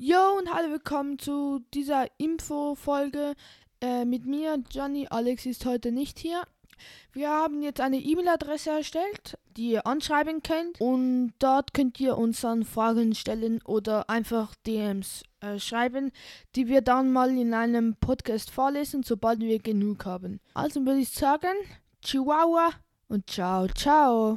Jo und hallo, willkommen zu dieser Info-Folge. Äh, mit mir, Johnny. Alex ist heute nicht hier. Wir haben jetzt eine E-Mail-Adresse erstellt, die ihr anschreiben könnt. Und dort könnt ihr uns dann Fragen stellen oder einfach DMs äh, schreiben, die wir dann mal in einem Podcast vorlesen, sobald wir genug haben. Also würde ich sagen, Chihuahua und ciao, ciao.